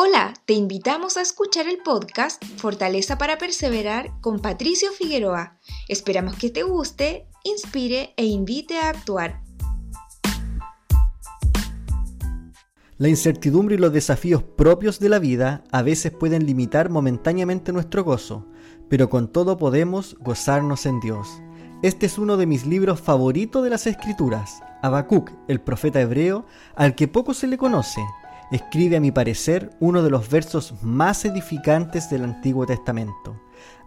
Hola, te invitamos a escuchar el podcast Fortaleza para Perseverar con Patricio Figueroa. Esperamos que te guste, inspire e invite a actuar. La incertidumbre y los desafíos propios de la vida a veces pueden limitar momentáneamente nuestro gozo, pero con todo podemos gozarnos en Dios. Este es uno de mis libros favoritos de las Escrituras, Habacuc, el profeta hebreo, al que poco se le conoce escribe a mi parecer uno de los versos más edificantes del Antiguo Testamento.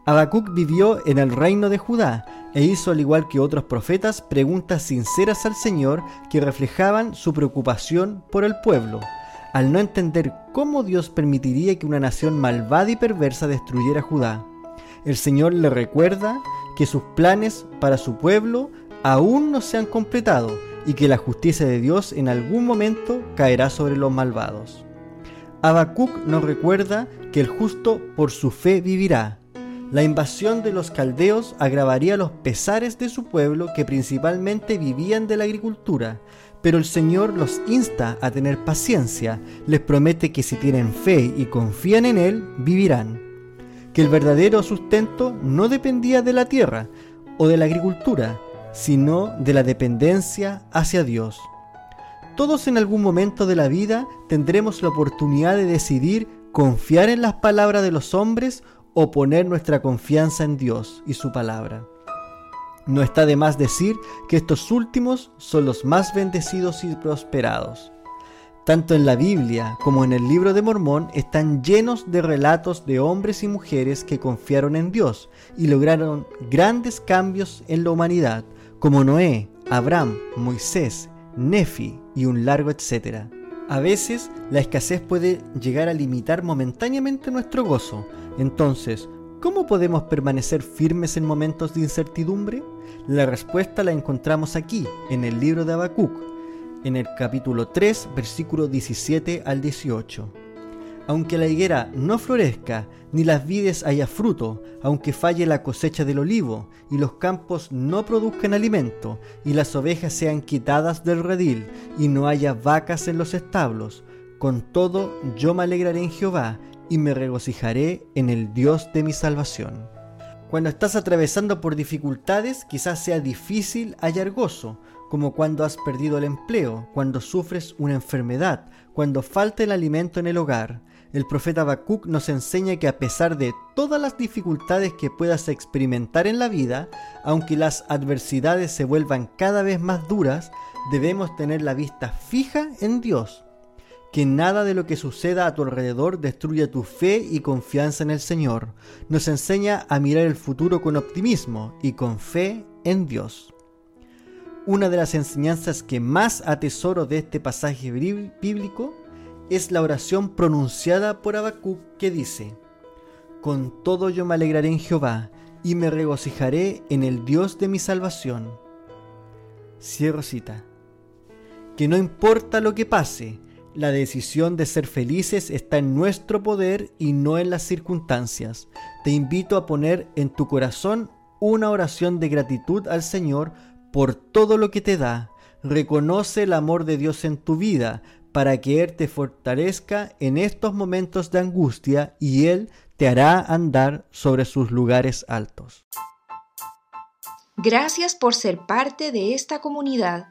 Habacuc vivió en el reino de Judá e hizo al igual que otros profetas preguntas sinceras al Señor que reflejaban su preocupación por el pueblo. Al no entender cómo Dios permitiría que una nación malvada y perversa destruyera Judá, el Señor le recuerda que sus planes para su pueblo aún no se han completado y que la justicia de Dios en algún momento caerá sobre los malvados. Habacuc nos recuerda que el justo por su fe vivirá. La invasión de los caldeos agravaría los pesares de su pueblo que principalmente vivían de la agricultura, pero el Señor los insta a tener paciencia, les promete que si tienen fe y confían en Él, vivirán. Que el verdadero sustento no dependía de la tierra o de la agricultura, sino de la dependencia hacia Dios. Todos en algún momento de la vida tendremos la oportunidad de decidir confiar en las palabras de los hombres o poner nuestra confianza en Dios y su palabra. No está de más decir que estos últimos son los más bendecidos y prosperados. Tanto en la Biblia como en el libro de Mormón están llenos de relatos de hombres y mujeres que confiaron en Dios y lograron grandes cambios en la humanidad, como Noé, Abraham, Moisés, Nefi y un largo etcétera. A veces la escasez puede llegar a limitar momentáneamente nuestro gozo. Entonces, ¿cómo podemos permanecer firmes en momentos de incertidumbre? La respuesta la encontramos aquí, en el libro de Habacuc, en el capítulo 3, versículo 17 al 18 aunque la higuera no florezca, ni las vides haya fruto, aunque falle la cosecha del olivo, y los campos no produzcan alimento, y las ovejas sean quitadas del redil, y no haya vacas en los establos, con todo yo me alegraré en Jehová, y me regocijaré en el Dios de mi salvación. Cuando estás atravesando por dificultades, quizás sea difícil hallar gozo, como cuando has perdido el empleo, cuando sufres una enfermedad, cuando falta el alimento en el hogar el profeta Habacuc nos enseña que a pesar de todas las dificultades que puedas experimentar en la vida, aunque las adversidades se vuelvan cada vez más duras, debemos tener la vista fija en Dios. Que nada de lo que suceda a tu alrededor destruya tu fe y confianza en el Señor. Nos enseña a mirar el futuro con optimismo y con fe en Dios. Una de las enseñanzas que más atesoro de este pasaje bíblico es la oración pronunciada por Habacuc que dice: Con todo yo me alegraré en Jehová y me regocijaré en el Dios de mi salvación. Cierro cita. Que no importa lo que pase, la decisión de ser felices está en nuestro poder y no en las circunstancias. Te invito a poner en tu corazón una oración de gratitud al Señor por todo lo que te da. Reconoce el amor de Dios en tu vida, para que Él te fortalezca en estos momentos de angustia y Él te hará andar sobre sus lugares altos. Gracias por ser parte de esta comunidad.